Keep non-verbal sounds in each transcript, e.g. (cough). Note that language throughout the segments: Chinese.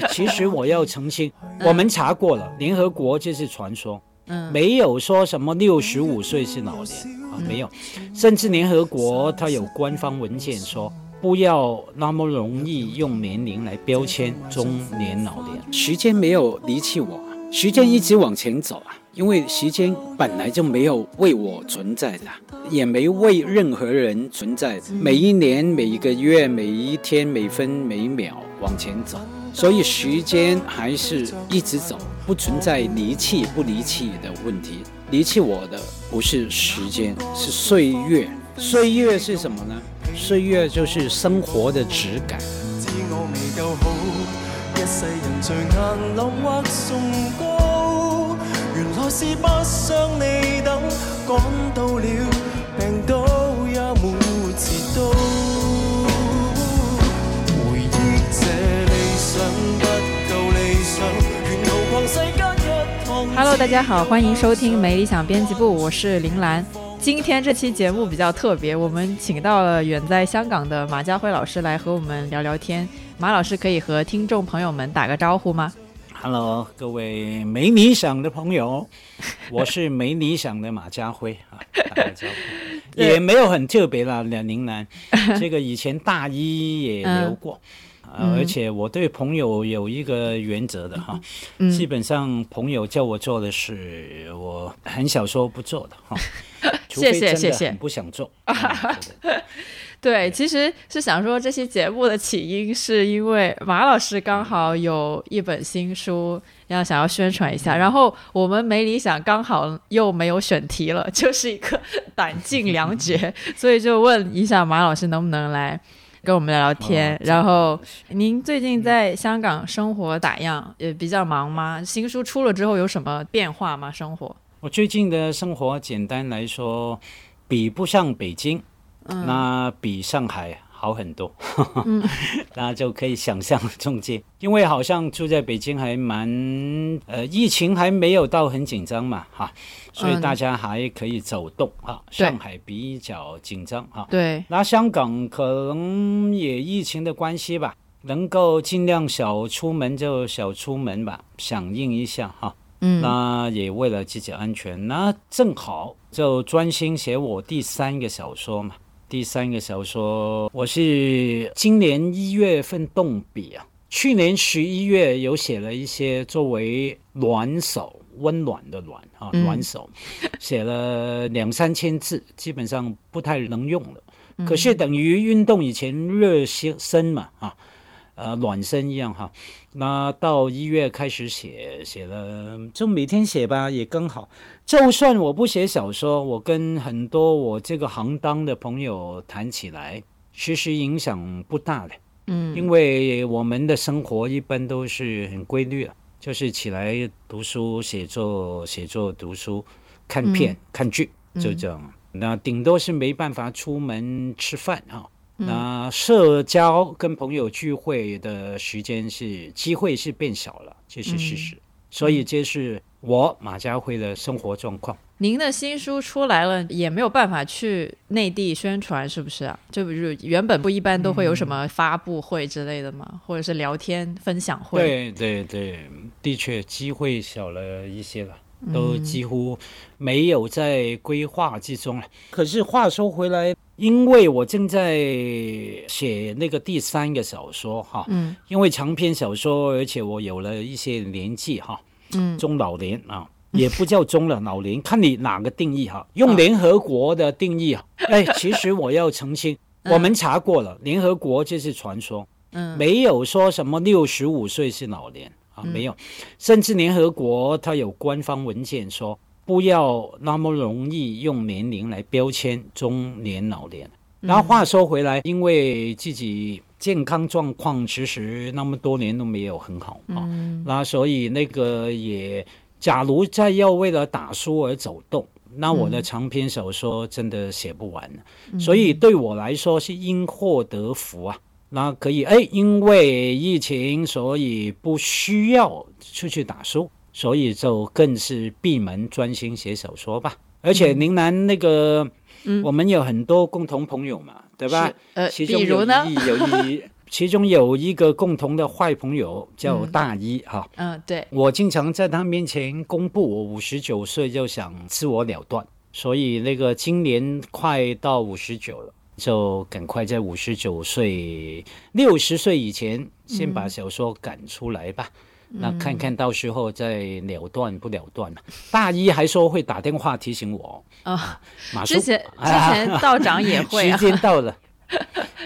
哎，其实我要澄清，我们查过了，联合国这是传说，嗯。没有说什么六十五岁是老年啊，没有，甚至联合国它有官方文件说。不要那么容易用年龄来标签中年老年，时间没有离弃我，时间一直往前走啊，因为时间本来就没有为我存在的，也没为任何人存在。每一年、每一个月、每一天、每分每秒往前走，所以时间还是一直走，不存在离弃不离弃的问题。离弃我的不是时间，是岁月。岁月是什么呢？岁月就是生活的质感。是不想你等，趕到了 Hello，大家好，欢迎收听《没理想编辑部，我是林兰。今天这期节目比较特别，我们请到了远在香港的马家辉老师来和我们聊聊天。马老师可以和听众朋友们打个招呼吗？Hello，各位没理想的朋友，(laughs) 我是没理想的马家辉啊，打个招呼，(laughs) 也没有很特别啦，兩寧南，这个以前大一也聊過。啊，而且我对朋友有一个原则的哈，嗯。基本上朋友叫我做的事，我很少说不做的哈，除非謝謝真的謝謝很不想做。(laughs) 嗯 (laughs) 對對對，其实是想说这期节目的起因是因为马老师刚好有一本新书要想要宣传一下，然后我们没理想刚好又没有选题了，(laughs) 就是一个弹尽粮绝，所以就问一下马老师能不能來跟我们聊聊天。然后您最近在香港生活咋样？也比较忙吗？新书出了之后有什么变化吗？生活？我最近的生活，简单来说，比不上北京，那比上海好很多，(laughs) 那就可以想象中間，因为好像住在北京还蛮，呃，疫情还没有到很紧张嘛，哈，所以大家还可以走动哈。對上海比较紧张哈，对，那香港可能也疫情的关系吧，能够尽量少出门就少出门吧，响应一下哈。嗯那也为了自己安全，那正好就专心写我第三个小说嘛。第三个小说我是今年一月份动笔啊，去年十一月有写了一些作为暖手，温暖的暖啊，嗯暖手，写了两三千字，基本上不太能用了。可是等于运动以前热身嘛啊。呃，暖身一样哈，那到一月开始写，写了就每天写吧，也刚好。就算我不写小说，我跟很多我这个行当的朋友谈起来，其实影响不大的。嗯因为我们的生活一般都是很规律的，就是起来读书、写作、写作、读书、看片、看剧，就這樣。那顶多是没办法出门吃饭啊。那社交跟朋友聚会的时间是机会是变小了，这是事实。所以这是我马家辉的生活状况。您的新书出来了，也没有办法去内地宣传，是不是啊？就比如原本不一般都会有什么发布会之类的嗎？或者是聊天分享会。对对对，的确机会小了一些了，都几乎没有在规划之中了。可是话说回来，因为我正在写那个第三个小说哈，嗯因为长篇小说，而且我有了一些年纪哈，嗯中老年啊，也不叫中了老年，(laughs) 看你哪个定义哈。用联合国的定义啊，哎，其实我要澄清，我们查过了，联合国这是传说。嗯没有说什么六十五岁是老年啊，没有，甚至联合国它有官方文件说，不要那么容易用年龄来标签中年老年。然后话说回来，因为自己健康状况其实那么多年都没有很好啊，那所以那个也，假如再要为了打书而走动，那我的长篇小说真的写不完，所以对我来说是因祸得福啊。那可以，哎，因为疫情，所以不需要出去打书，所以就更是闭门专心写小说吧。而且宁南那个，我们有很多共同朋友嘛，对吧？呃其中有比如呢一有一 (laughs) 其中有一个共同的坏朋友叫嗯大一哈。嗯，对，我经常在他面前公布我五十九岁就想自我了断，所以那个今年快到五十九了，就赶快在五十九岁、六十岁以前先把小说赶出来吧。那看看到时候再了断不了断嘛。大一还说会打电话提醒我，啊、马叔之前之前道长也会啊。时，间到了。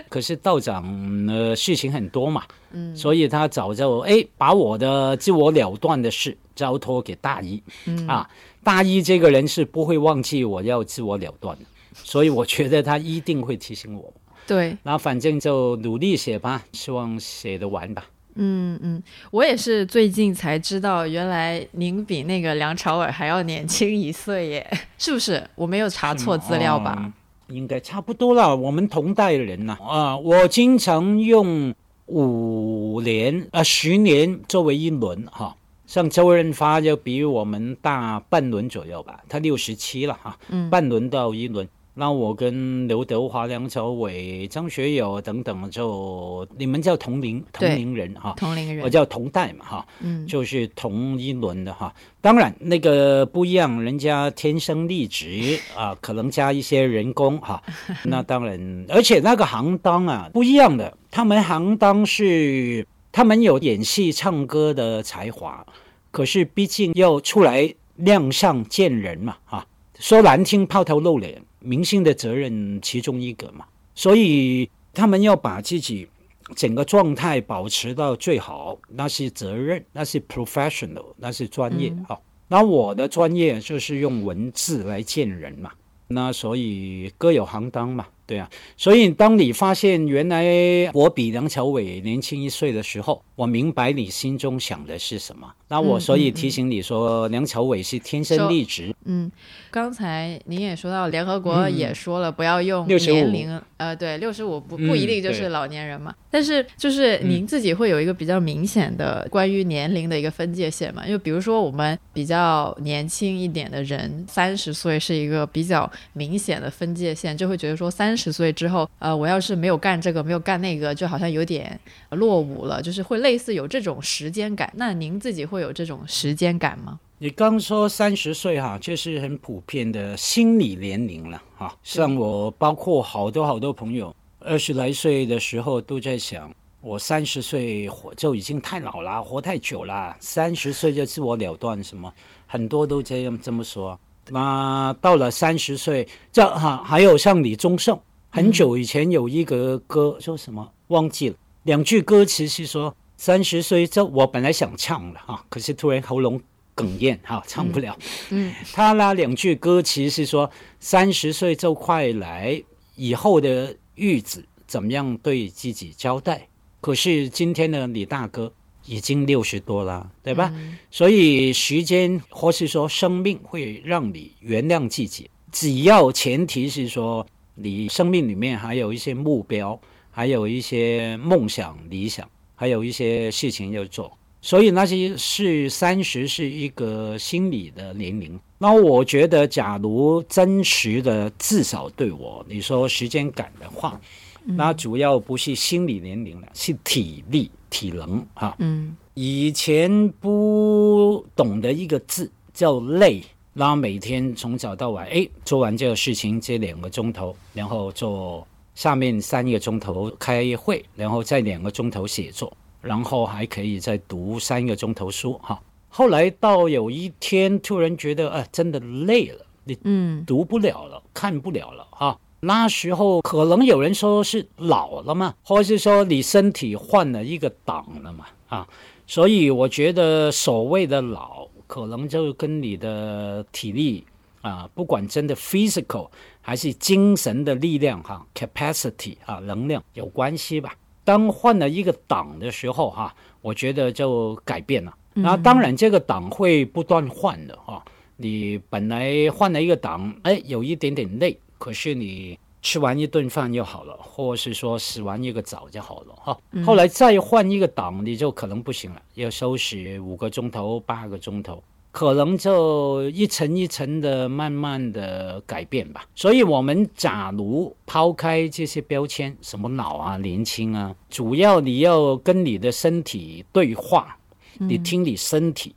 可是道长呃事情很多嘛，嗯，所以他早就哎把我的自我了断的事交托给大一，嗯。啊，大一这个人是不会忘记我要自我了断的，所以我觉得他一定会提醒我。对，那反正就努力写吧，希望写得完吧。嗯嗯，我也是最近才知道，原来您比那个梁朝伟还要年轻一岁耶，(laughs) 是不是？我没有查错资料吧？嗯应该差不多了，我们同代人呐啊我经常用五年啊十年作为一轮哈。像周润发就比我们大半轮左右吧，他六十七了哈，嗯半轮到一轮。那我跟刘德华、梁朝伟、张学友等等就你们叫同龄同龄人哈，同龄人，我叫同代嘛哈，嗯就是同一轮的哈。当然那个不一样，人家天生丽质啊，可能加一些人工哈。(laughs) 那当然，而且那个行当啊不一样的，他们行当是他们有演戏、唱歌的才华，可是毕竟要出来亮相见人嘛啊。说难听，抛头露脸，明星的责任其中一个嘛，所以他们要把自己整个状态保持到最好，那是责任，那是 professional，那是专业嗯哈、那我的专业就是用文字来见人嘛，那所以各有行当嘛，对啊。所以当你发现原来我比梁朝伟年轻一岁的时候，我明白你心中想的是什么。那我嗯所以嗯提醒你说，梁朝伟是天生丽质，嗯，刚才您也说到，联合国嗯也说了不要用年龄，呃，对，六十五不不一嗯定就是老年人嘛。但是就是您自己会有一个比较明显的关于年龄的一个分界线嘛？就比如说我们比较年轻一点的人，三十岁是一个比较明显的分界线，就会觉得说三十岁之后，呃，我要是没有干这个，没有干那个，就好像有点落伍了，就是会类似有这种时间感。那您自己会有这种时间感吗？你刚说三十岁哈，这是很普遍的心理年龄了哈。像我，包括好多好多朋友，二十来岁的时候都在想，我三十岁活就已经太老了，活太久了，三十岁就自我了断什么，很多都这样这么说。那到了三十岁，这哈还有像李宗盛，很久以前有一个歌说什么忘记了，两句歌词是说三十岁，这我本来想唱了哈，可是突然喉咙哽咽哈，唱不了。嗯，他那两句歌词是说三十岁就快来，以后的日子怎么样对自己交代？可是今天的李大哥已经六十多了，对吧？所以时间或是说生命会让你原谅自己，只要前提是说你生命里面还有一些目标，还有一些梦想、理想，还有一些事情要做。所以那些是三十是一个心理的年龄。那我觉得，假如真实的至少对我你说时间感的话，那主要不是心理年龄了，是体力、体能哈。嗯以前不懂得一个字叫累，然后每天从早到晚，哎，做完这个事情这两个钟头，然后做下面三个钟头开会，然后再两个钟头写作，然后还可以再读三个钟头书哈。后来到有一天突然觉得，啊，真的累了，你嗯读不了了，看不了了哈。那时候可能有人说是老了嘛，或是说你身体换了一个档了嘛啊，所以我觉得所谓的老，可能就跟你的体力啊，不管真的 physical 还是精神的力量哈，capacity 啊，能量有关系吧。当换了一个档的时候哈，我觉得就改变了。那当然，这个档会不断换的哈。你本来换了一个档，哎，有一点点累，可是你吃完一顿饭就好了，或是说洗完一个澡就好了哈。后来再换一个档，你就可能不行了，要收拾五个钟头、八个钟头。可能就一层一层的慢慢的改变吧。所以，我们假如抛开这些标签，什么老啊、年轻啊，主要你要跟你的身体对话，你听你身体，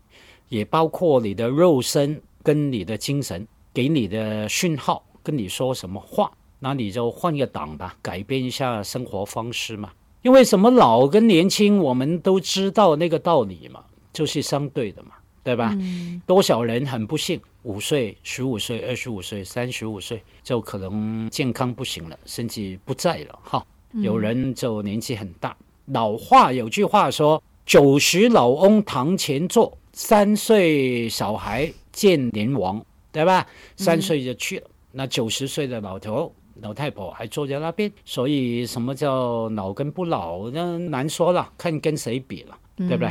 也包括你的肉身跟你的精神给你的讯号，跟你说什么话，那你就换个档吧，改变一下生活方式嘛。因为什么老跟年轻，我们都知道那个道理嘛，就是相对的嘛。对吧？多少人很不幸，五岁、十五岁、二十五岁、三十五岁就可能健康不行了，甚至不在了。哈，有人就年纪很大。老话有句话说：“九十老翁堂前坐，三岁小孩见阎王。”对吧？三岁就去了，那九十岁的老头老太婆还坐在那边。所以什么叫老跟不老，那难说了，看跟谁比了，对不对？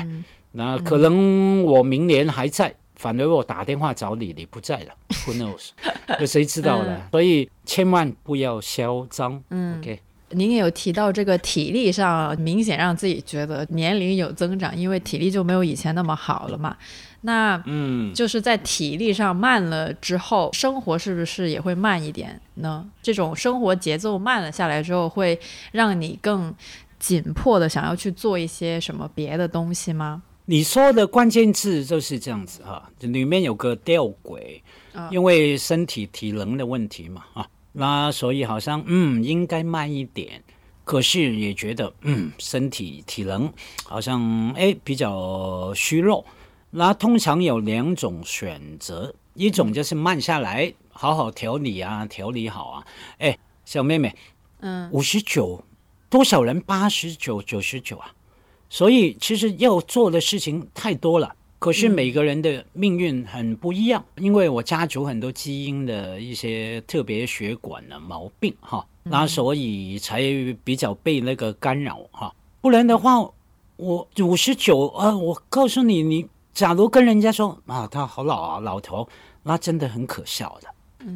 那可能我明年还在，反而我打电话找你，你不在了，(laughs) Who knows？有谁知道呢？所以千万不要嚣张。嗯，OK。您也有提到这个体力上明显让自己觉得年龄有增长，因为体力就没有以前那么好了嘛。那嗯，就是在体力上慢了之后，生活是不是也会慢一点呢？这种生活节奏慢了下来之后，会让你更紧迫的想要去做一些什么别的东西吗？你说的关键字就是这样子哈，里面有个吊诡，因为身体体能的问题嘛啊，那所以好像嗯应该慢一点，可是也觉得嗯身体体能好像哎比较虚弱，那通常有两种选择，一种就是慢下来，好好调理啊，调理好啊，哎小妹妹，嗯。五十九，多少人？八十九九十九啊？所以其实要做的事情太多了，可是每个人的命运很不一样。因为我家族很多基因的一些特别血管的毛病哈，那所以才比较被那个干扰哈。不然的话，我五十九啊，我告诉你，你假如跟人家说啊，他好老啊，老头，那真的很可笑的，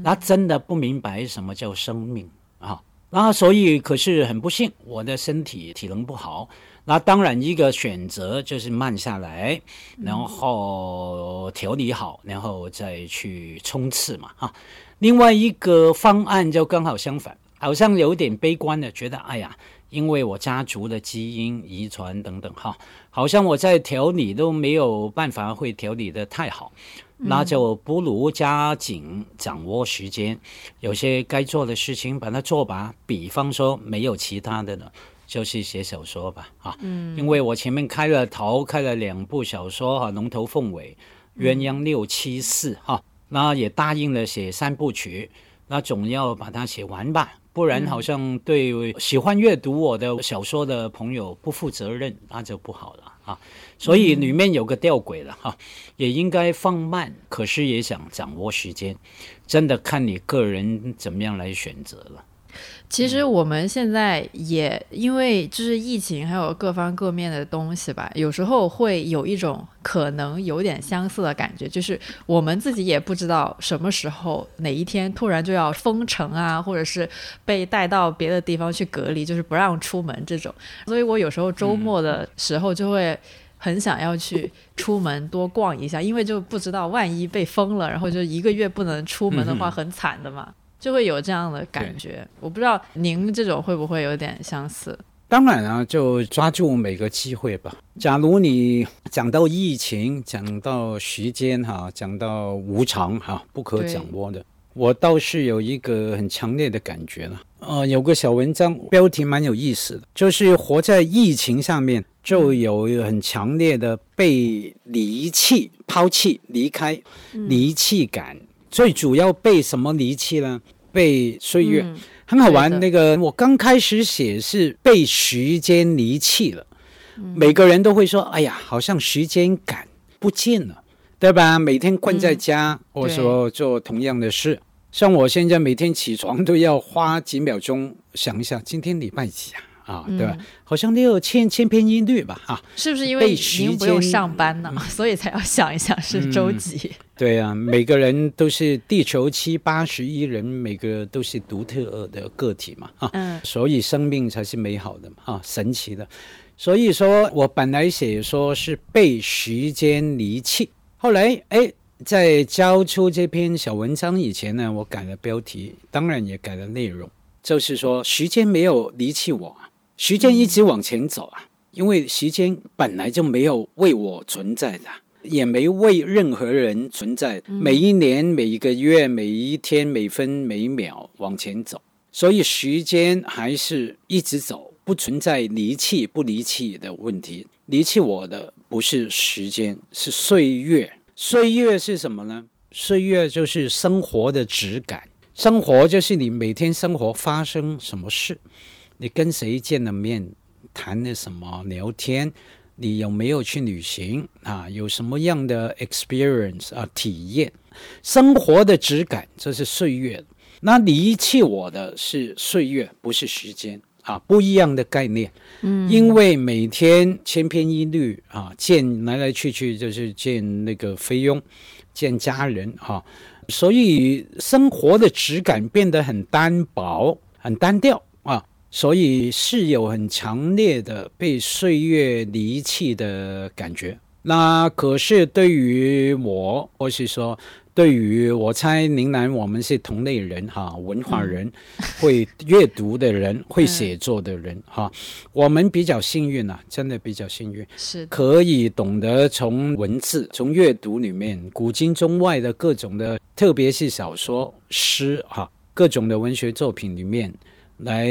那真的不明白什么叫生命啊。那所以可是很不幸，我的身体体能不好。那当然，一个选择就是慢下来，然后调理好，然后再去冲刺嘛，哈。另外一个方案就刚好相反，好像有点悲观的，觉得哎呀，因为我家族的基因遗传等等，哈，好像我在调理都没有办法会调理的太好，那就不如加紧掌握时间，有些该做的事情把它做吧。比方说，没有其他的了。就是写小说吧，啊，嗯，因为我前面开了头，开了两部小说哈，龙头凤尾，鸳鸯六七四哈，那也答应了写三部曲，那总要把它写完吧，不然好像对喜欢阅读我的小说的朋友不负责任，那就不好了啊。所以里面有个吊诡了哈，也应该放慢，可是也想掌握时间，真的看你个人怎么样来选择了。其实我们现在也因为就是疫情，还有各方各面的东西吧，有时候会有一种可能有点相似的感觉，就是我们自己也不知道什么时候哪一天突然就要封城啊，或者是被带到别的地方去隔离，就是不让出门这种。所以我有时候周末的时候就会很想要去出门多逛一下，因为就不知道万一被封了，然后就一个月不能出门的话，很惨的嘛。就会有这样的感觉，我不知道您这种会不会有点相似？当然啊，就抓住每个机会吧。假如你讲到疫情，讲到时间哈，讲到无常哈，不可掌握的，我倒是有一个很强烈的感觉了。呃，有个小文章标题蛮有意思的，就是活在疫情上面，就有很强烈的被离弃、抛弃、离开、离弃感。最主要被什么离弃呢？被岁月很好玩。那个我刚开始写是被时间离弃了，每个人都会说：“哎呀，好像时间感不见了，对吧？”每天困在家，或者说做同样的事，像我现在每天起床都要花几秒钟想一下，今天礼拜几啊？啊，对吧？好像六千千篇一律吧？哈，是不是因为您不用上班呢，所以才要想一想是周几？对啊，每个人都是地球七八十亿人，每个都是独特的个体嘛，啊，嗯，所以生命才是美好的嘛，啊，神奇的。所以说我本来写说是被时间离弃，后来哎，在交出这篇小文章以前呢，我改了标题，当然也改了内容，就是说时间没有离弃我啊，时间一直往前走啊，因为时间本来就没有为我存在的，也没为任何人存在。每一年、每一个月、每一天、每分每秒往前走，所以时间还是一直走，不存在离弃不离弃的问题。离弃我的不是时间，是岁月。岁月是什么呢？岁月就是生活的质感，生活就是你每天生活发生什么事，你跟谁见了面，谈了什么，聊天，你有没有去旅行啊？有什么样的 experience 啊？体验生活的质感，这是岁月。那离弃我的是岁月，不是时间啊，不一样的概念。嗯，因为每天千篇一律啊，见来来去去就是见那个菲佣，见家人啊，所以生活的质感变得很单薄、很单调啊，所以是有很强烈的被岁月离弃的感觉。那可是对于我，或是说。对于我猜，宁南我们是同类人哈，文化人，会阅读的人，(laughs) 会写作的人哈，我们比较幸运啊，真的比较幸运，是可以懂得从文字、从阅读里面，古今中外的各种的，特别是小说、诗哈，各种的文学作品里面，来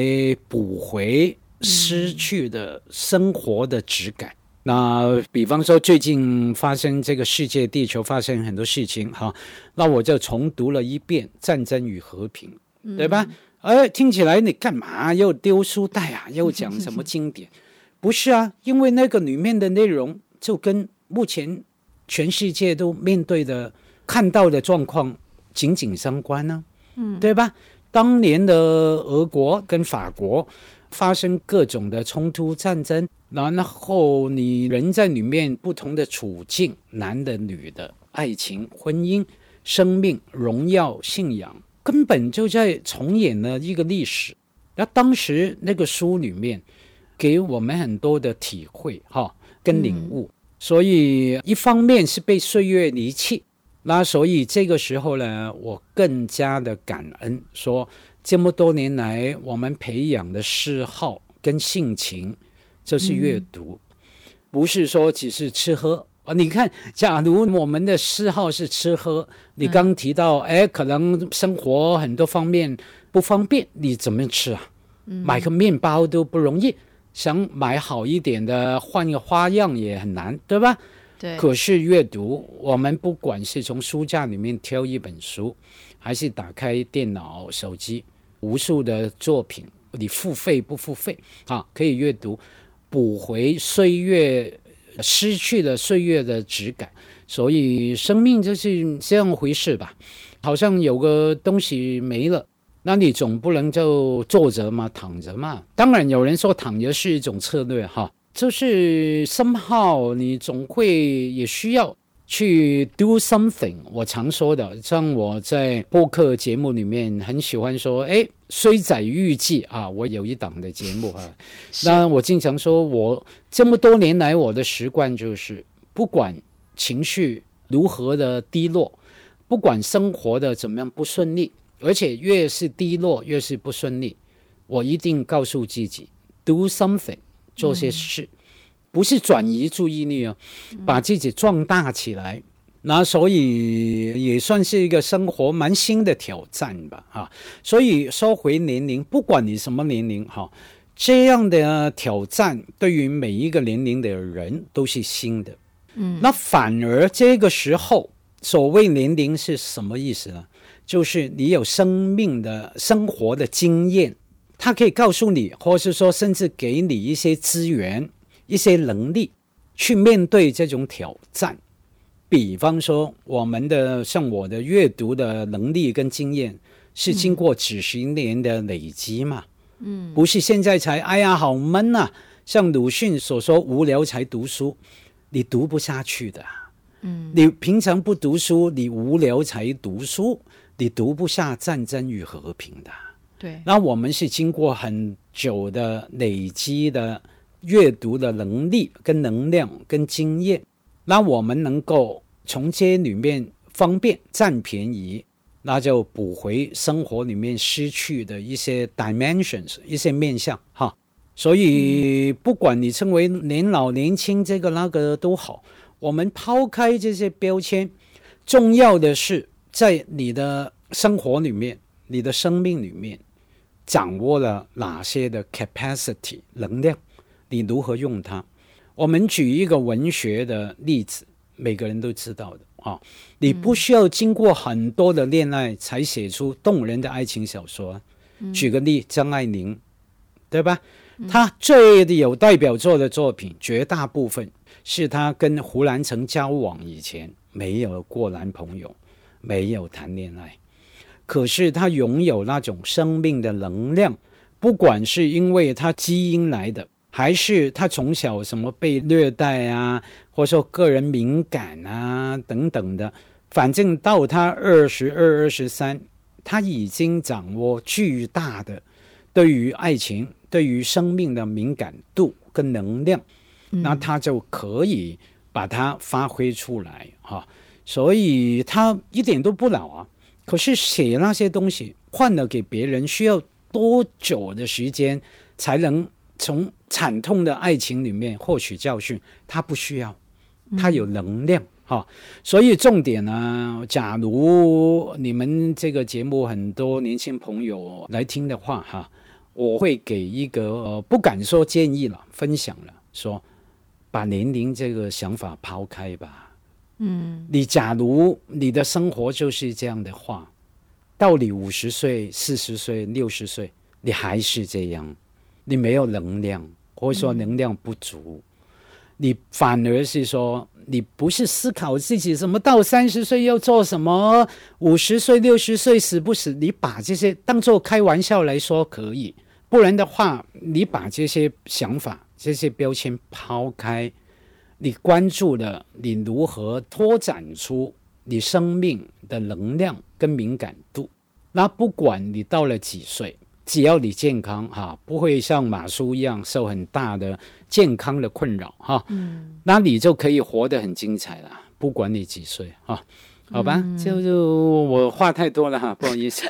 补回失去的生活的质感。那比方说，最近发生这个世界地球发生很多事情哈，那我就重读了一遍《战争与和平》，对吧？哎，听起来你干嘛又丢书袋啊？又讲什么经典？(laughs) 不是啊，因为那个里面的内容就跟目前全世界都面对的、看到的状况紧紧相关呢，嗯，对吧？当年的俄国跟法国。发生各种的冲突战争，然后你人在里面不同的处境，男的、女的，爱情、婚姻、生命、荣耀、信仰，根本就在重演了一个历史。那当时那个书里面给我们很多的体会，哈，跟领悟。所以一方面是被岁月离弃，那所以这个时候呢，我更加的感恩说。这么多年来，我们培养的嗜好跟性情，就是阅读，不是说只是吃喝啊。你看，假如我们的嗜好是吃喝，你刚提到，哎，可能生活很多方面不方便，你怎么吃啊？买个面包都不容易，想买好一点的，换个花样也很难，对吧？可是阅读，我们不管是从书架里面挑一本书，还是打开电脑、手机。无数的作品，你付费不付费啊？可以阅读，补回岁月失去的岁月的质感。所以生命就是这样回事吧？好像有个东西没了，那你总不能就坐着嘛，躺着嘛？当然有人说躺着是一种策略哈，就是 somehow，你总会也需要。去 do something，我常说的，像我在播客节目里面很喜欢说，哎，虽在预计啊，我有一档的节目啊，(laughs) 那我经常说，我这么多年来我的习惯就是，不管情绪如何的低落，不管生活的怎么样不顺利，而且越是低落越是不顺利，我一定告诉自己 do something，做些事。不是转移注意力哦，把自己壮大起来，那所以也算是一个生活蛮新的挑战吧，哈。所以说回年龄，不管你什么年龄，哈，这样的挑战对于每一个年龄的人都是新的。嗯，那反而这个时候，所谓年龄是什么意思呢？就是你有生命的生活的经验，他可以告诉你，或是说甚至给你一些资源。一些能力去面对这种挑战，比方说我们的像我的阅读的能力跟经验是经过几十年的累积嘛，嗯，不是现在才哎呀好闷呐，像鲁迅所说无聊才读书，你读不下去的，嗯，你平常不读书，你无聊才读书，你读不下《战争与和平》的，对，那我们是经过很久的累积的。阅读的能力、跟能量、跟经验，那我们能够从这里面方便、占便宜，那就补回生活里面失去的一些 dimensions、一些面相哈。所以，不管你称为年老、年轻，这个那个都好，我们抛开这些标签，重要的是在你的生活里面、你的生命里面，掌握了哪些的 capacity 能量，你如何用它？我们举一个文学的例子，每个人都知道的啊，你不需要经过很多的恋爱才写出动人的爱情小说。举个例，张爱玲，对吧？她最有代表作的作品，绝大部分是她跟胡兰成交往以前没有过男朋友，没有谈恋爱，可是他拥有那种生命的能量，不管是因为他基因来的，还是他从小什么被虐待啊，或者说个人敏感啊等等的，反正到他二十二、二十三，他已经掌握巨大的对于爱情。对于生命的敏感度跟能量，那他就可以把它发挥出来哈。所以他一点都不老啊。可是写那些东西换了给别人，需要多久的时间才能从惨痛的爱情里面获取教训？他不需要，他有能量哈。所以重点呢，假如你们这个节目很多年轻朋友来听的话哈。我会给一个呃，不敢说建议了，分享了，说把年龄这个想法抛开吧。嗯，你假如你的生活就是这样的话，到你五十岁、四十岁、六十岁，你还是这样，你没有能量，或者说能量不足，你反而是说你不是思考自己什么到三十岁要做什么，五十岁、六十岁死不死，你把这些当做开玩笑来说可以。不然的话，你把这些想法、这些标签抛开，你关注的你如何拓展出你生命的能量跟敏感度。那不管你到了几岁，只要你健康哈，不会像马叔一样受很大的健康的困扰哈，嗯，那你就可以活得很精彩了。不管你几岁哈。好吧，就就我话太多了哈，(laughs) 不好意思。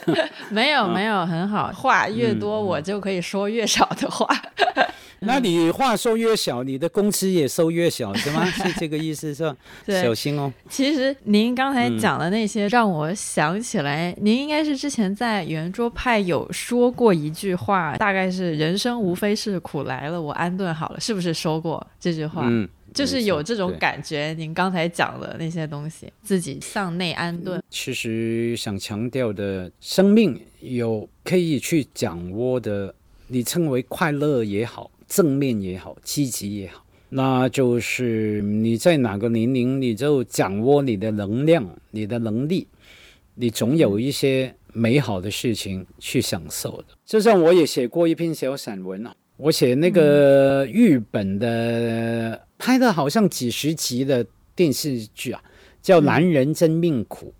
没有没有，很好，话越多我就可以说越少的话。那你话说越小，你的工资也收越小，是吗？(laughs) 是这个意思是吧？(laughs) 小心哦。其实您刚才讲的那些，让我想起来，您应该是之前在圆桌派有说过一句话，大概是“人生无非是苦来了，我安顿好了”，是不是说过这句话？嗯。就是有这种感觉，您刚才讲的那些东西，自己向内安顿。其实想强调的，生命有可以去掌握的，你称为快乐也好，正面也好，积极也好，那就是你在哪个年龄，你就掌握你的能量、你的能力，你总有一些美好的事情去享受的。就像我也写过一篇小散文啊，我写那个日本的。拍的好像几十集的电视剧啊，叫《男人真命苦》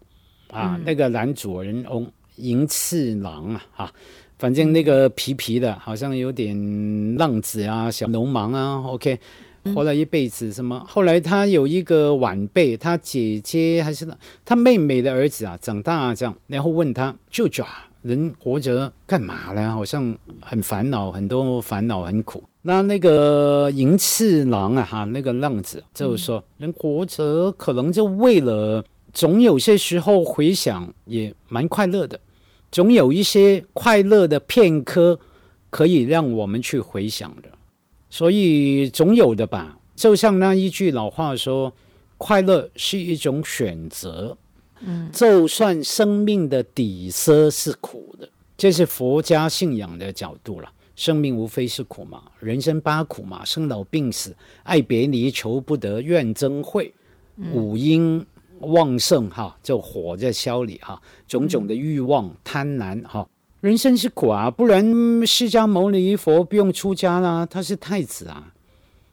啊，那个男主人翁银次郎啊，哈，反正那个皮皮的，好像有点浪子啊，小流氓啊，OK，活了一辈子什么？后来他有一个晚辈，他姐姐还是他妹妹的儿子啊，长大这样，然后问他舅舅啊，人活着干嘛呢？好像很烦恼，很多烦恼，很苦。那那个银次郎啊，哈，那个浪子就是说，人活着可能就为了，总有些时候回想也蛮快乐的，总有一些快乐的片刻可以让我们去回想的，所以总有的吧。就像那一句老话说，快乐是一种选择，嗯，就算生命的底色是苦的，这是佛家信仰的角度了。生命无非是苦嘛，人生八苦嘛，生老病死、爱别离、求不得、怨憎会，五阴旺盛哈，就火在消里哈，种种的欲望、贪婪哈，人生是苦啊，不然释迦牟尼佛不用出家啦，他是太子啊，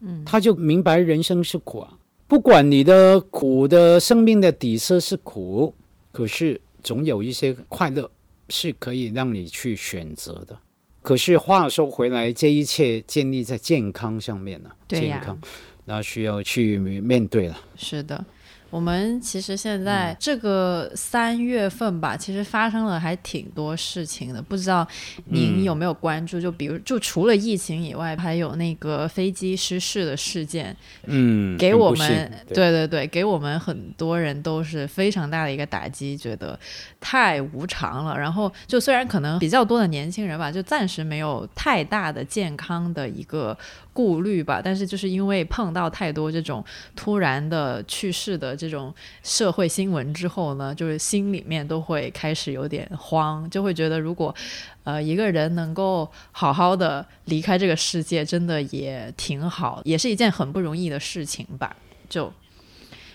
嗯，他就明白人生是苦啊，不管你的苦的生命的底色是苦，可是总有一些快乐是可以让你去选择的。可是话说回来，这一切建立在健康上面呢。健康，那需要去面对了。是的，我们其实现在这个三月份吧，其实发生了还挺多事情的，不知道您有没有关注？就比如，就除了疫情以外，还有那个飞机失事的事件，嗯，给我们对对对，给我们很多人都是非常大的一个打击，觉得太无常了。然后就虽然可能比较多的年轻人吧，就暂时没有太大的健康的一个顾虑吧，但是就是因为碰到太多这种突然的去世的这种社会新闻之后呢，就是心里面都会开始有点慌，就会觉得如果呃一个人能够好好的离开这个世界，真的也挺好，也是一件很不容易的事情吧，就。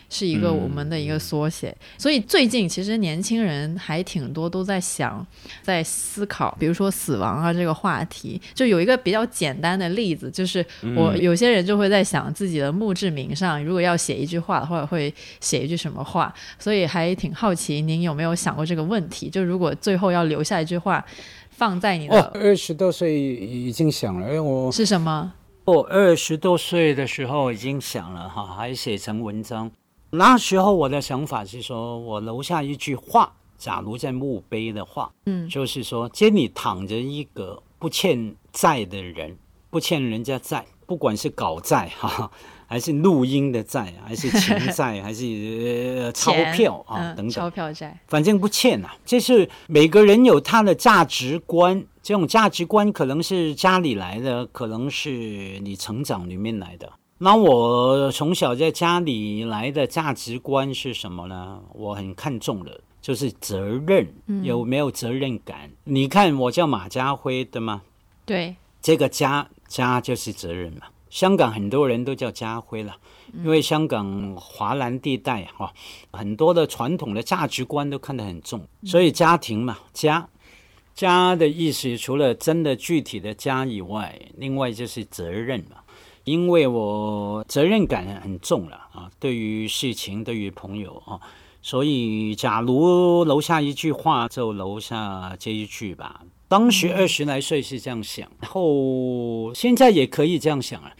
是一个我们的一个缩写，所以最近其实年轻人还挺多都在想，在思考，比如说死亡啊这个话题。就有一个比较简单的例子，就是我有些人就会在想自己的墓志铭上，如果要写一句话的话，会写一句什么话。所以还挺好奇，您有没有想过这个问题？就如果最后要留下一句话，放在你哦，的、二十多岁已经想了，因为我是什么？我二十多岁的时候已经想了哈，还写成文章。那时候我的想法是说，我留下一句话，假如在墓碑的话，嗯就是说，这里躺着一个不欠债的人，不欠人家债，不管是搞债哈，(laughs) 还是录音的债，还是情债，(laughs) 还是、呃、钞票啊、嗯、等等钞，票债，反正不欠啊。这是每个人有他的价值观，这种价值观可能是家里来的，可能是你成长里面来的。那我从小在家里来的价值观是什么呢？我很看重的就是责任，有没有责任感？你看，我叫马家辉，对吗？对，这个家家就是责任嘛。香港很多人都叫家辉了，因为香港华南地带哈、很多的传统的价值观都看得很重，所以家庭嘛，家家的意思除了真的具体的家以外，另外就是责任嘛。因为我责任感很重了啊，对于事情，对于朋友啊，所以假如楼下一句话，就楼下这一句吧。当时二十来岁是这样想，然后现在也可以这样想啊。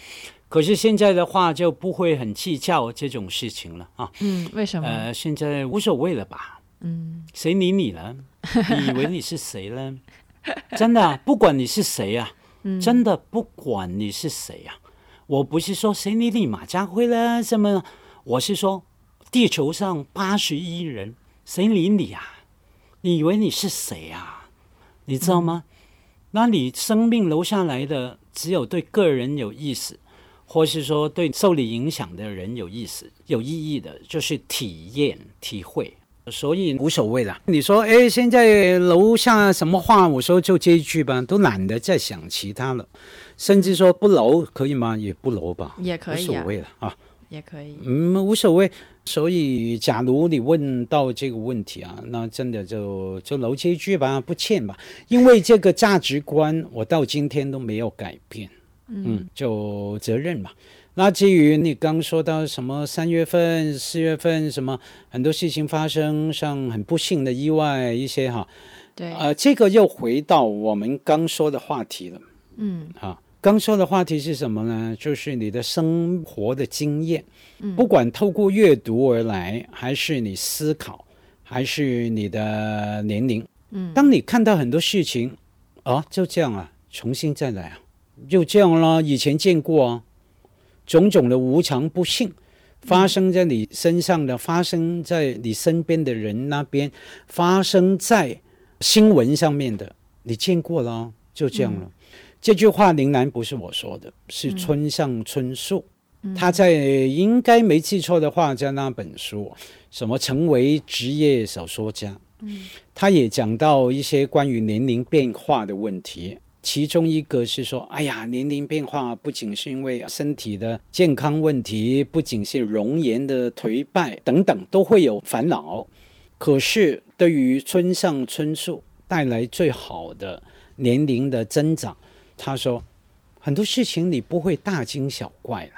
可是现在的话就不会很计较这种事情了啊。嗯，为什么？呃，现在无所谓了吧？嗯，谁理你了？(laughs) 你以为你是谁呢？真的啊、不管你是谁啊，真的不管你是谁啊。我不是说谁理你马加辉了什么，我是说地球上八十亿人，谁理你啊？你以为你是谁啊？你知道吗？那你生命留下来的，只有对个人有意思，或是说对受你影响的人有意思、有意义的，就是体验、体会。所以无所谓了。你说，哎，现在楼下什么话？我说就这一句吧，都懒得再想其他了。甚至说不楼可以吗？也不楼吧，也可以啊无所谓了啊。也可以。嗯，无所谓。所以，假如你问到这个问题啊，那真的就就楼这一句吧，不欠吧。因为这个价值观，我到今天都没有改变。嗯，就责任嘛。那基于你刚说到什么三月份、四月份什么很多事情发生，像很不幸的意外一些哈，对，呃，这个又回到我们刚说的话题了。嗯。啊，刚说的话题是什么呢？就是你的生活的经验，不管透过阅读而来，还是你思考，还是你的年龄，嗯，当你看到很多事情，啊，就这样啊，重新再来啊，就这样了，以前见过啊，种种的无常不幸。发生在你身上的，发生在你身边的人那边，发生在新闻上面的，你见过了哦，就这样了。这句话林楠不是我说的，是村上春树。他在应该没记错的话，在那本书什么成为职业小说家，他也讲到一些关于年龄变化的问题。其中一个是说，哎呀，年龄变化不仅是因为身体的健康问题，不仅是容颜的颓败等等，都会有烦恼。可是对于村上春树带来最好的年龄的增长，他说很多事情你不会大惊小怪了，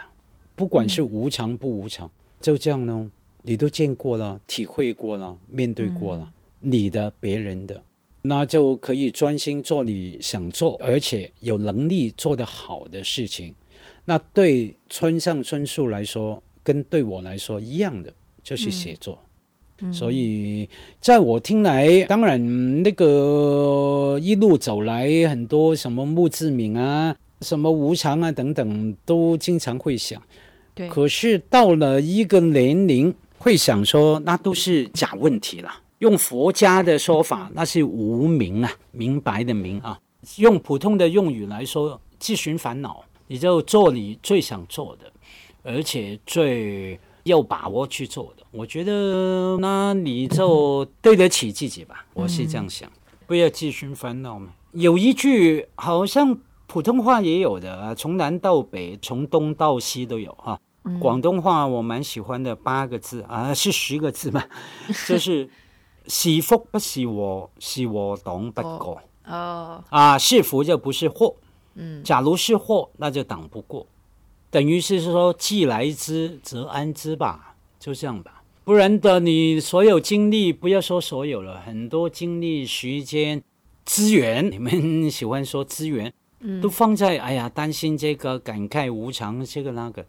不管是无常不无常，就这样呢，你都见过了，体会过了，面对过了，你的、别人的。那就可以专心做你想做，而且有能力做得好的事情。那对村上春树来说，跟对我来说一样的，就是写作。所以，在我听来，当然那个一路走来，很多什么墓志铭啊、什么无常啊等等，都经常会想。对，可是到了一个年龄，会想说，那都是假问题了。用佛家的说法，(laughs) 那是无明啊，明白的明啊。用普通的用语来说，自寻烦恼，你就做你最想做的，而且最。有把握去做的，我觉得那你就对得起自己吧。我是这样想，不要自寻烦恼嘛。有一句好像普通话也有的啊，从南到北，从东到西都有哈。广东话我蛮喜欢的，八个字啊，是十个字嘛，(laughs) 就是是福不是祸，是祸挡不过。哦，啊，是福就不是祸。嗯，假如是祸，那就挡不过。等于是说，既来之则安之吧，就这样吧。不然的，你所有精力，不要说所有了，很多精力、时间、资源，你们喜欢说资源，都放在哎呀，担心这个，感慨无常，这个那个，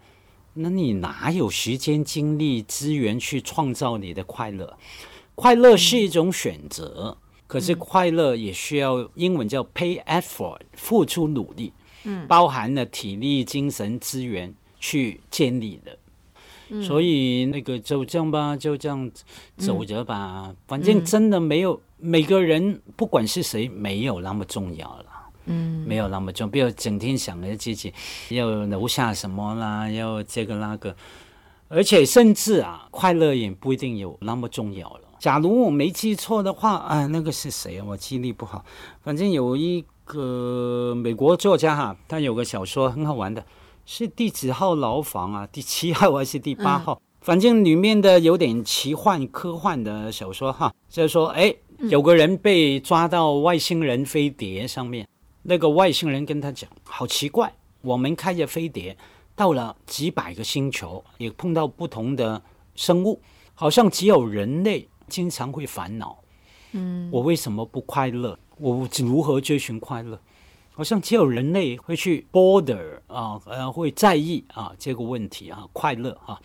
那你哪有时间、精力、资源去创造你的快乐？快乐是一种选择，可是快乐也需要英文叫 pay effort，付出努力。嗯，包含了体力、精神资源去建立的，所以那个就这样吧，就这样走着吧。反正真的没有每个人，不管是谁，没有那么重要了。嗯，没有那么重，不要整天想着自己要留下什么啦，要这个那个，而且甚至啊，快乐也不一定有那么重要了。假如我没记错的话，啊，那个是谁啊？我记忆力不好，反正有一。个美国作家哈，他有个小说很好玩的，是第几号牢房啊？第七号还是第八号？反正里面的有点奇幻科幻的小说哈，就是说，哎，有个人被抓到外星人飞碟上面，那个外星人跟他讲，好奇怪，我们开着飞碟到了几百个星球，也碰到不同的生物，好像只有人类经常会烦恼，嗯，我为什么不快乐？我如何追寻快乐？好像只有人类会去 border 啊，呃，会在意啊这个问题啊，快乐啊。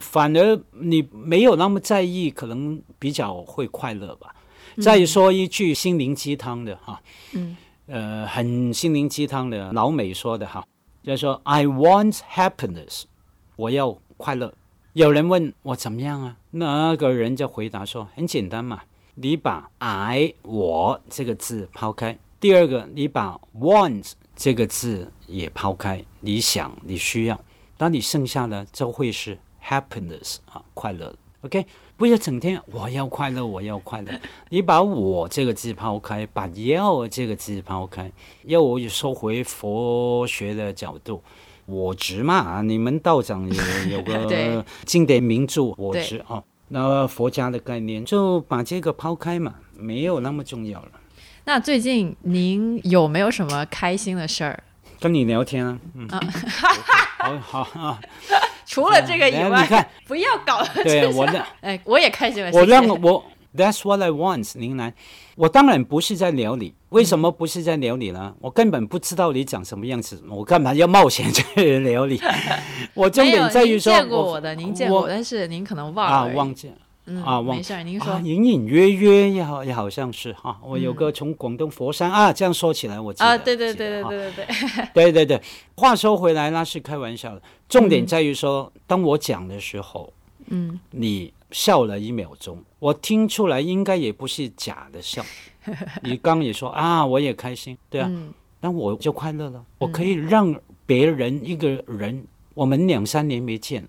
反而你没有那么在意，可能比较会快乐吧。再说一句心灵鸡汤的哈，嗯，呃，很心灵鸡汤的老美说的哈，就是说 I want happiness，我要快乐。有人问我怎么样啊？那个人就回答说，很简单嘛。你把 I 我这个字抛开，第二个，你把 want 这个字也抛开，你想你需要，当你剩下的就会是 happiness 啊，快乐。OK，不要整天我要快乐，我要快乐。你把我这个字抛开，把要这个字抛开，要我收回佛学的角度，我执嘛，你们道长也有个 (laughs) 经典名著，我执哦。那佛家的概念就把这个抛开嘛，没有那么重要了。那最近您有没有什么开心的事儿？跟你聊天啊，嗯，好好啊。(laughs) 除了这个以外，你看，不要搞。对，我的，哎，我也开心了。我让我。That's what I want，林南。我当然不是在聊你，为什么不是在聊你呢？我根本不知道你长什么样子，我干嘛要冒险去聊你？(laughs) 我重点在于说，见过我的，您见过，但是您可能忘了。啊，忘记了。啊，没事，您说。隐隐约约也好，也好像是哈。我有个从广东佛山啊，这样说起来，我记得。啊，对对对对对对对。对对 (laughs) 对，话说回来，那是开玩笑的。重点在于说，当我讲的时候，嗯，你。笑了一秒钟，我听出来应该也不是假的笑。(laughs) 你刚也说啊，我也开心，对啊，那我就快乐了。我可以让别人一个人，我们两三年没见了。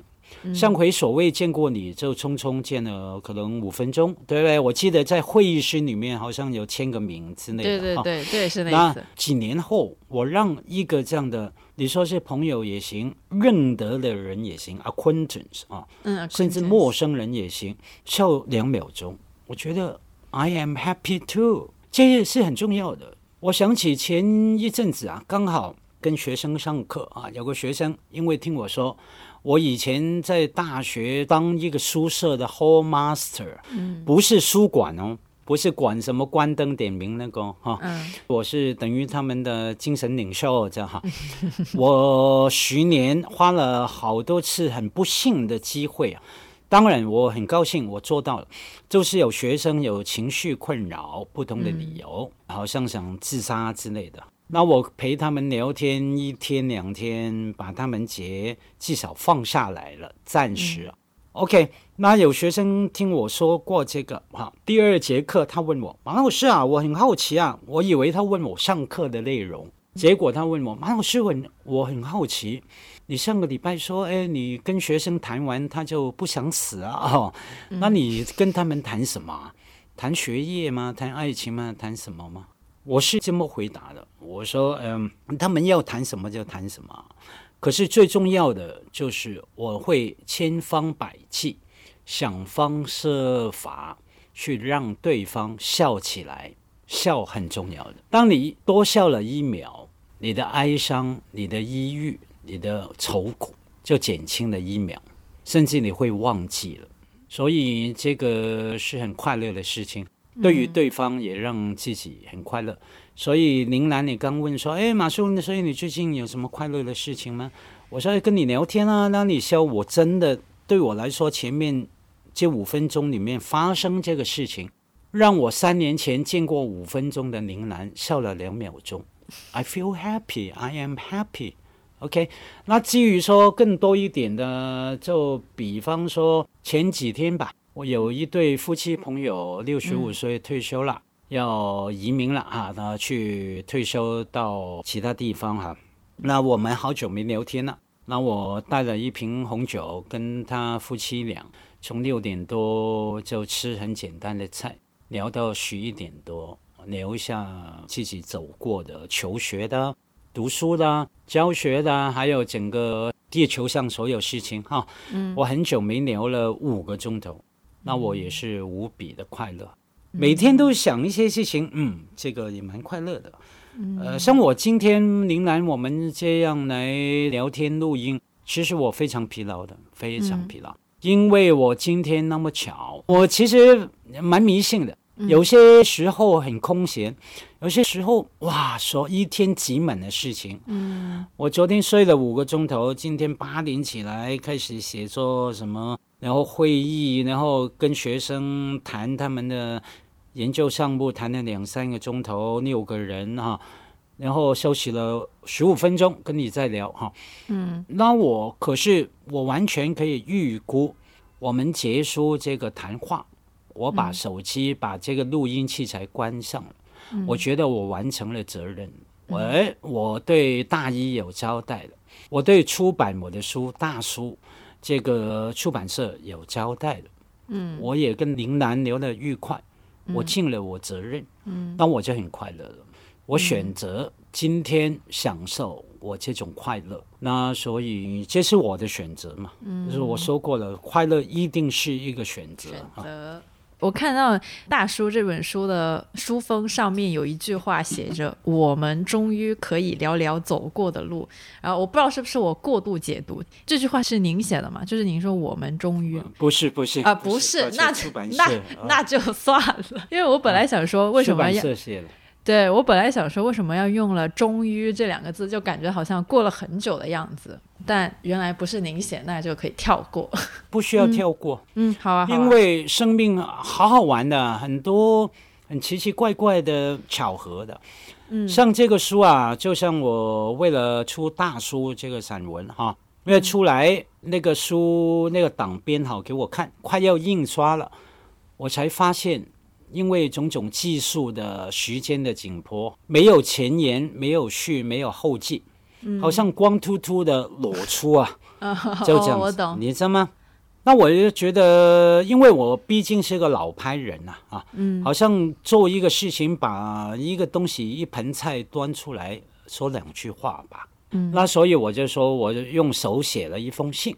上回所谓见过你就匆匆见了，可能五分钟，对不对？我记得在会议室里面好像有签个名之类的。对对对，对是那次。几年后，我让一个这样的，你说是朋友也行，认得的人也行，acquaintance 啊，嗯，甚至陌生人也行，笑两秒钟，我觉得 I am happy too，这是很重要的。我想起前一阵子啊，刚好跟学生上课啊，有个学生因为听我说。我以前在大学当一个宿舍的 hall master，不是书管哦，不是管什么关灯点名那个哈，我是等于他们的精神领袖这样哈。(laughs) 我十年花了好多次很不幸的机会啊，当然，我很高兴我做到了，就是有学生有情绪困扰，不同的理由，好像想自杀之类的。那我陪他们聊天一天两天，把他们结至少放下来了，暂时。OK，那有学生听我说过这个哈，第二节课他问我马老师啊，我很好奇啊，我以为他问我上课的内容，结果他问我马老师，问我很好奇，你上个礼拜说，哎，你跟学生谈完他就不想死啊？(laughs) 哦，那你跟他们谈什么？谈学业吗？谈爱情吗？谈什么吗？我是这么回答的，我说，嗯，他们要谈什么就谈什么。可是最重要的就是我会千方百计、想方设法去让对方笑起来，笑很重要的。当你多笑了一秒，你的哀伤、你的抑郁、你的愁苦就减轻了一秒，甚至你会忘记了。所以这个是很快乐的事情，对于对方也让自己很快乐。所以林兰，你刚问说，哎，马叔，所以你最近有什么快乐的事情吗？我说跟你聊天啊，那你笑，我真的对我来说，前面这五分钟里面发生这个事情，让我三年前见过五分钟的林兰笑了两秒钟。I feel happy, I am happy. OK，那至于说更多一点的，就比方说前几天吧，我有一对夫妻朋友，六十五岁退休了。要移民了啊！他去退休到其他地方哈。那我们好久没聊天了。那我带了一瓶红酒，跟他夫妻俩从六点多就吃很简单的菜，聊到十一点多，聊一下自己走过的求学的、读书的、教学的，还有整个地球上所有事情哈。嗯，我很久没聊了五个钟头，那我也是无比的快乐。每天都想一些事情，嗯，这个也蛮快乐的。呃，像我今天林兰我们这样来聊天录音，其实我非常疲劳的，非常疲劳，因为我今天那么巧，我其实蛮迷信的，有些时候很空闲，有些时候哇，说一天挤满的事情。嗯，我昨天睡了五个钟头，今天八点起来开始写作什么，然后会议，然后跟学生谈他们的。研究项目谈了两三个钟头，六个人哈，然后休息了十五分钟，跟你再聊哈。嗯，那我可是我完全可以预估，我们结束这个谈话，我把手机把这个录音器材关上了，我觉得我完成了责任。我我对大一有交代了，我对出版我的书大书这个出版社有交代了。嗯，我也跟林楠聊得愉快。我尽了我责任，嗯，那我就很快乐了。我选择今天享受我这种快乐，那所以这是我的选择嘛。嗯，就是我说过了，快乐一定是一个选择。选择。我看到大叔这本书的书封上面有一句话写着：“我们终于可以聊聊走过的路。”然后我不知道是不是我过度解读这句话是您写的吗？就是您说“我们终于”不是不是啊不是那那 (laughs) 那就算了，因为我本来想说为什么要。对我本来想说，为什么要用了“终于”这两个字，就感觉好像过了很久的样子。但原来不是您写，那就可以跳过，不需要跳过。嗯，好啊，因为生命好好玩的，很多很奇奇怪怪的巧合的。嗯，像这个书啊，就像我为了出大书这个散文哈，因为出来那个书那个党编好给我看，快要印刷了，我才发现。因为种种技术的时间的紧迫，没有前言，没有序，没有后记，好像光秃秃的裸出啊，(laughs) 就这样子，你知道吗？那我就觉得，因为我毕竟是个老拍人呐，啊，嗯，好像做一个事情，把一个东西一盆菜端出来说两句话吧，嗯，那所以我就说，我就用手写了一封信。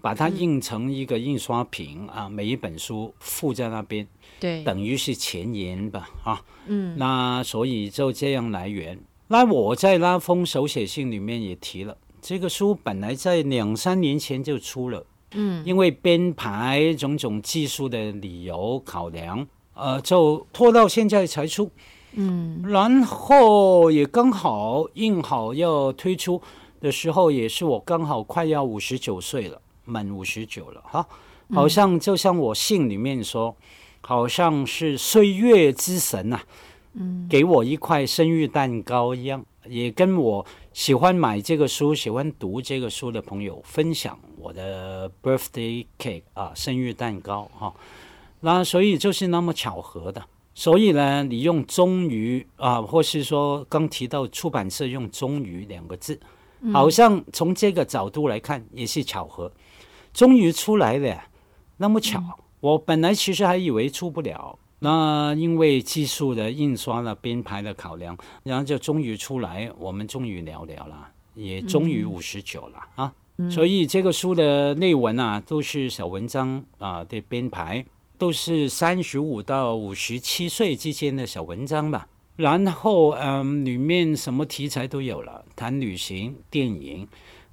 把它印成一个印刷品啊，每一本书附在那边，对，等于是前言吧，啊，嗯，那所以就这样来源。那我在那封手写信里面也提了，这个书本来在两三年前就出了，嗯，因为编排种种技术的理由考量，呃，就拖到现在才出，嗯，然后也刚好印好要推出的时候，也是我刚好快要五十九岁了。满五十九了哈，好像就像我信里面说，好像是岁月之神呐、嗯，给我一块生日蛋糕一样，也跟我喜欢买这个书、喜欢读这个书的朋友分享我的 birthday cake 啊，生日蛋糕哈、那所以就是那么巧合的。所以呢，你用“终于”啊，或是说刚提到出版社用“终于”两个字，好像从这个角度来看也是巧合，终于出来了，那么巧。我本来其实还以为出不了，那因为技术的印刷了、编排的考量，然后就终于出来，我们终于聊聊了，也终于五十九了啊。所以这个书的内文啊，都是小文章啊的编排。都是三十五到五十七岁之间的小文章吧。然后，嗯，里面什么题材都有了，谈旅行、电影，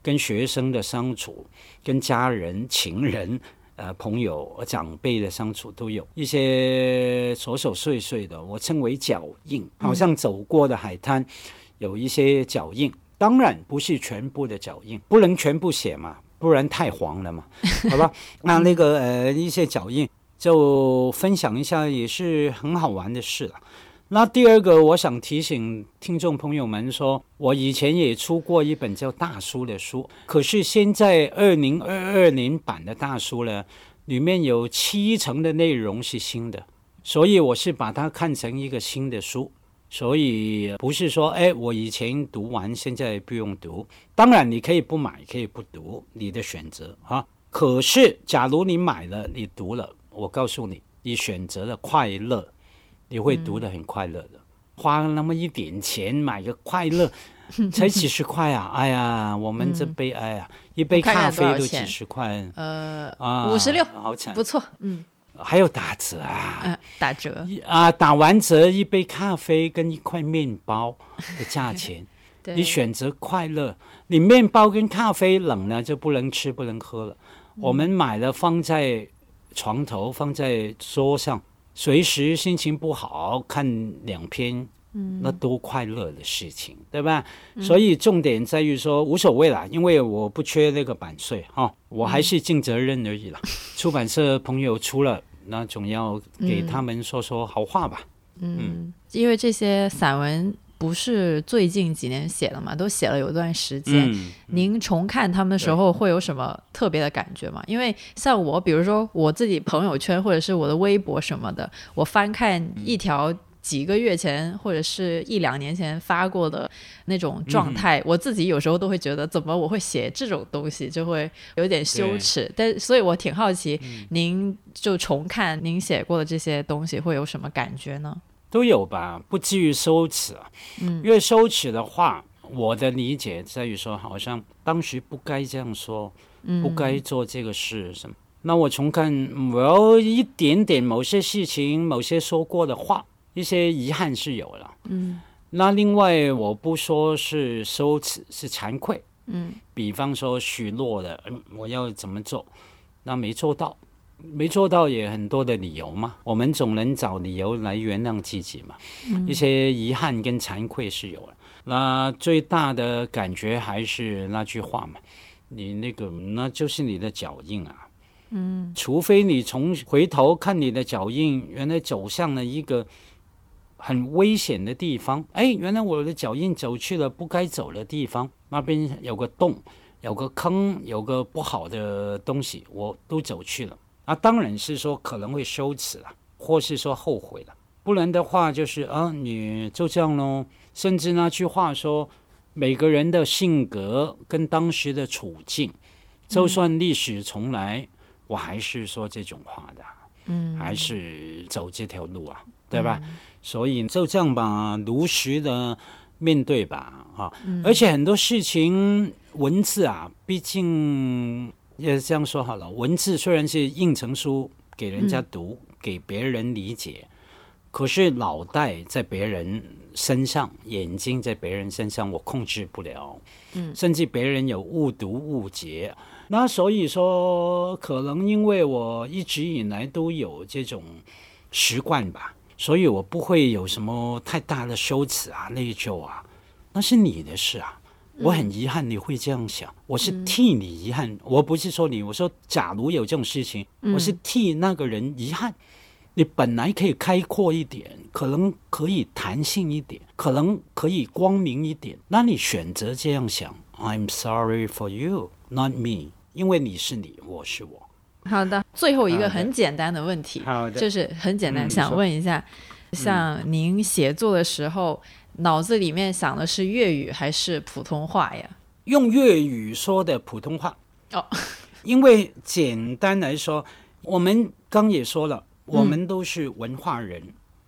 跟学生的相处，跟家人、情人、呃朋友、长辈的相处都有一些琐琐碎碎的，我称为脚印，好像走过的海滩有一些脚印。当然不是全部的脚印，不能全部写嘛，不然太黄了嘛，(laughs) 好吧？那那个呃一些脚印。就分享一下，也是很好玩的事了。那第二个，我想提醒听众朋友们说，我以前也出过一本叫《大叔》的书，可是现在二零二二年版的大书呢，里面有七成的内容是新的，所以我是把它看成一个新的书，所以不是说，哎，我以前读完，现在不用读。当然，你可以不买，可以不读，你的选择啊。可是，假如你买了，你读了。我告诉你，你选择了快乐，你会读得很快乐的。花那么一点钱买个快乐，(laughs) 才几十块啊！哎呀，我们这悲哀啊，一杯咖啡都几十块，呃，啊，五十六，好惨不，错，嗯还有打折啊！嗯，打折，一啊，打完折一杯咖啡跟一块面包的价钱，(laughs) 你选择快乐，你面包跟咖啡冷了就不能吃不能喝了。我们买了放在床头，放在桌上，随时心情不好看两篇，那多快乐的事情，对吧？所以重点在于说无所谓啦，因为我不缺那个版税哈、我还是尽责任而已啦。(laughs) 出版社朋友出了，那总要给他们说说好话吧。嗯，因为这些散文不是最近几年写的嘛，都写了有一段时间。嗯，您重看他们的时候会有什么特别的感觉吗？因为像我，比如说我自己朋友圈或者是我的微博什么的，我翻看一条几个月前或者是一两年前发过的那种状态，我自己有时候都会觉得，怎么我会写这种东西，就会有点羞耻。但所以，我挺好奇，您就重看您写过的这些东西会有什么感觉呢？都有吧，不至于羞耻啊。因为羞耻的话，我的理解在于说，好像当时不该这样说，不该做这个事什么。那我重看，我有一点点某些事情、某些说过的话，一些遗憾是有了。嗯，那另外我不说是羞耻，是惭愧。嗯，比方说许诺的，嗯，我要怎么做，那没做到。没做到也很多的理由嘛，我们总能找理由来原谅自己嘛。一些遗憾跟惭愧是有的。那最大的感觉还是那句话嘛，你那个那就是你的脚印啊。嗯，除非你从回头看你的脚印，原来走向了一个很危险的地方。哎，原来我的脚印走去了不该走的地方，那边有个洞，有个坑，有个不好的东西，我都走去了。啊，当然是说可能会羞耻了，或是说后悔了，不然的话就是啊，你就这样喽。甚至那句话说，每个人的性格跟当时的处境，就算历史重来，我还是说这种话的，嗯，还是走这条路啊，对吧？所以就这样吧，如实的面对吧，啊，而且很多事情文字啊，毕竟。也这样说好了，文字虽然是印成书给人家读，给别人理解，可是脑袋在别人身上，眼睛在别人身上，我控制不了。嗯，甚至别人有误读误解，那所以说，可能因为我一直以来都有这种习惯吧，所以我不会有什么太大的羞耻啊、内疚啊，那是你的事啊。我很遗憾你会这样想，我是替你遗憾，我不是说你，我说假如有这种事情，我是替那个人遗憾。你本来可以开阔一点，可能可以弹性一点，可能可以光明一点，那你选择这样想，I'm sorry for you, not me，因为你是你，我是我。好的，最后一个很简单的问题，好的。就是很简单，嗯想问一下，像您写作的时候，脑子里面想的是粤语还是普通话呀？用粤语说的普通话哦，因为简单来说，我们刚也说了，我们都是文化人。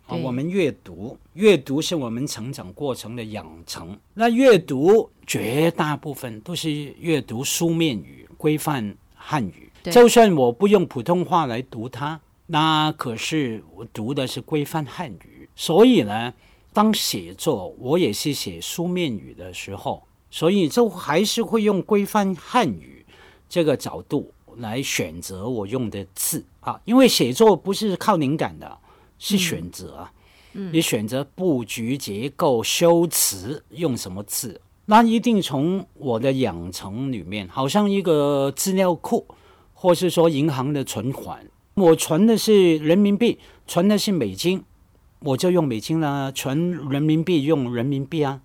啊，我们阅读，阅读是我们成长过程的养成。那阅读绝大部分都是阅读书面语、规范汉语。就算我不用普通话来读它，那可是我读的是规范汉语。所以呢，当写作我也是写书面语的时候，所以就还是会用规范汉语这个角度来选择我用的字。啊，因为写作不是靠灵感的，是选择啊。你选择布局、结构、修辞用什么字，那一定从我的养成里面，好像一个资料库，或是说银行的存款，我存的是人民币，存的是美金，我就用美金啦；存人民币用人民币啊，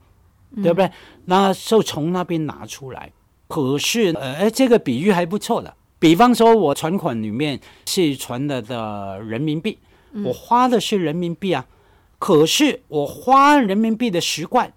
对不对？那就从那边拿出来。可是，呃，哎这个比喻还不错的。比方说，我存款里面是存了的人民币，我花的是人民币啊。可是我花人民币的习惯，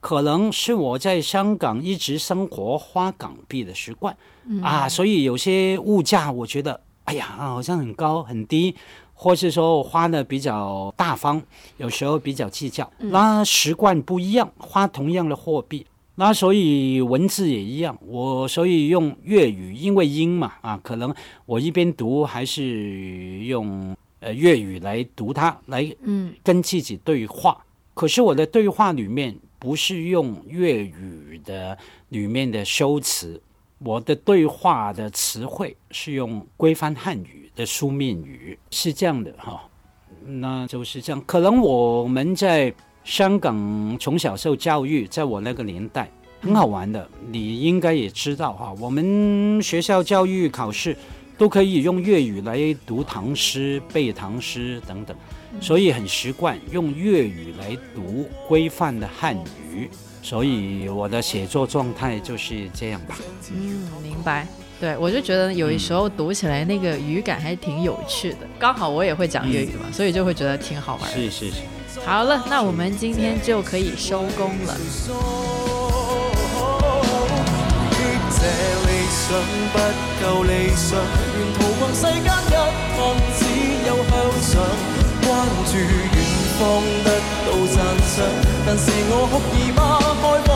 可能是我在香港一直生活花港币的习惯、啊，所以有些物价我觉得，哎呀，好像很高很低，或是说我花的比较大方，有时候比较计较，那习惯不一样，花同样的货币。那所以文字也一样，我所以用粤语，因为音嘛啊，可能我一边读还是用呃粤语来读它，来嗯跟自己对话。可是我的对话里面不是用粤语的里面的修辞，我的对话的词汇是用规范汉语的书面语，是这样的哈。那就是这样。可能我们在香港从小受教育，在我那个年代很好玩的，你应该也知道哈。我们学校教育考试都可以用粤语来读唐诗、背唐诗等等，所以很习惯用粤语来读规范的汉语。所以我的写作状态就是这样吧。嗯，明白。对，我就觉得有时候读起来那个语感还挺有趣的。刚好我也会讲粤语嘛，所以就会觉得挺好玩的。是是是。好了，那我们今天就可以收工了。想不夠理想，沿途望世間一看只有向上，關注遠方得到，但是我酷兒嗎？開火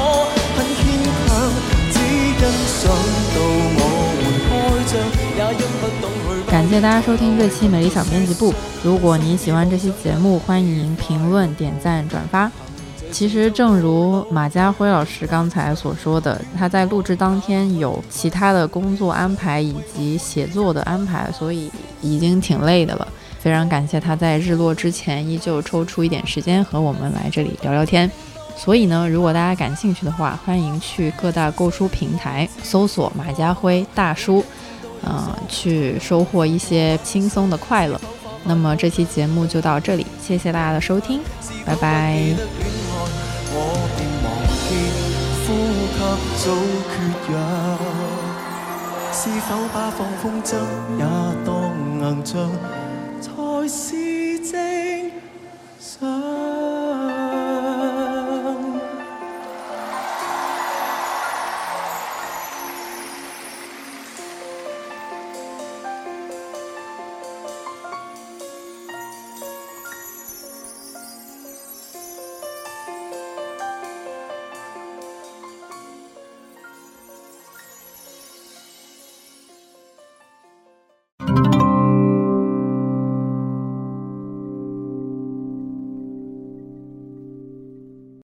很牽強，只欣賞到我們開張，也因不懂去。感谢大家收听这期美丽小编辑部。如果您喜欢这期节目，欢迎评论、点赞、转发。其实，正如马家辉老师刚才所说的，他在录制当天有其他的工作安排以及写作的安排，所以已经挺累的了。非常感謝他在日落之前依旧抽出一點時間和我們來這裡聊聊天。所以呢，如果大家感興趣的話，歡迎去各大購書平台搜索馬家輝大叔。嗯、去收穫一些輕鬆的快樂。那麼這期節目就到這裡，謝謝大家的收聽，拜拜。是否把放風箏也當硬仗，是正常。